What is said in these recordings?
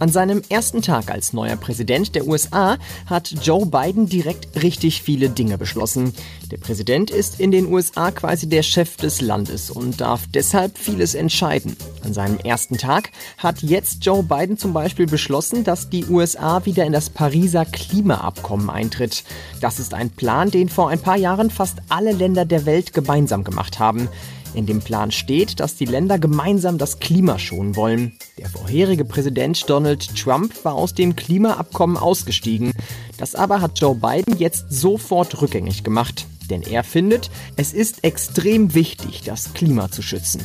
An seinem ersten Tag als neuer Präsident der USA hat Joe Biden direkt richtig viele Dinge beschlossen. Der Präsident ist in den USA quasi der Chef des Landes und darf deshalb vieles entscheiden. An seinem ersten Tag hat jetzt Joe Biden zum Beispiel beschlossen, dass die USA wieder in das Pariser Klimaabkommen eintritt. Das ist ein Plan, den vor ein paar Jahren fast alle Länder der Welt gemeinsam gemacht haben. In dem Plan steht, dass die Länder gemeinsam das Klima schonen wollen. Der vorherige Präsident Donald Trump war aus dem Klimaabkommen ausgestiegen. Das aber hat Joe Biden jetzt sofort rückgängig gemacht. Denn er findet, es ist extrem wichtig, das Klima zu schützen.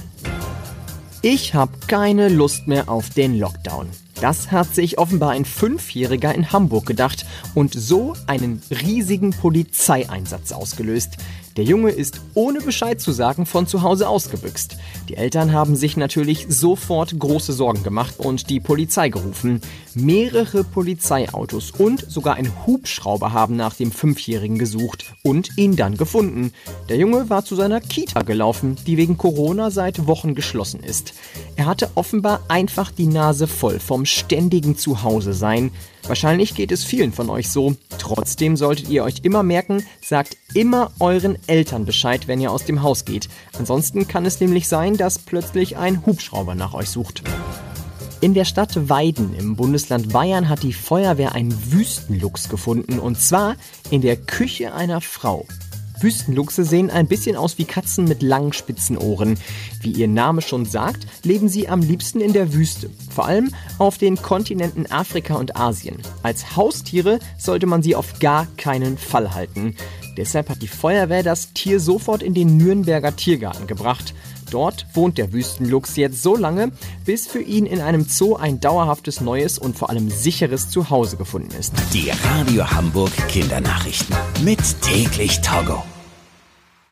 Ich habe keine Lust mehr auf den Lockdown. Das hat sich offenbar ein Fünfjähriger in Hamburg gedacht und so einen riesigen Polizeieinsatz ausgelöst. Der Junge ist ohne Bescheid zu sagen von zu Hause ausgebüxt. Die Eltern haben sich natürlich sofort große Sorgen gemacht und die Polizei gerufen. Mehrere Polizeiautos und sogar ein Hubschrauber haben nach dem Fünfjährigen gesucht und ihn dann gefunden. Der Junge war zu seiner Kita gelaufen, die wegen Corona seit Wochen geschlossen ist. Er hatte offenbar einfach die Nase voll vom ständigen Zuhause sein. Wahrscheinlich geht es vielen von euch so. Trotzdem solltet ihr euch immer merken, sagt immer euren Eltern Bescheid, wenn ihr aus dem Haus geht. Ansonsten kann es nämlich sein, dass plötzlich ein Hubschrauber nach euch sucht. In der Stadt Weiden im Bundesland Bayern hat die Feuerwehr einen Wüstenluchs gefunden und zwar in der Küche einer Frau. Wüstenluchse sehen ein bisschen aus wie Katzen mit langen spitzen Ohren. Wie ihr Name schon sagt, leben sie am liebsten in der Wüste, vor allem auf den Kontinenten Afrika und Asien. Als Haustiere sollte man sie auf gar keinen Fall halten. Deshalb hat die Feuerwehr das Tier sofort in den Nürnberger Tiergarten gebracht. Dort wohnt der Wüstenluchs jetzt so lange, bis für ihn in einem Zoo ein dauerhaftes neues und vor allem sicheres Zuhause gefunden ist. Die Radio Hamburg Kindernachrichten. Mit täglich Togo.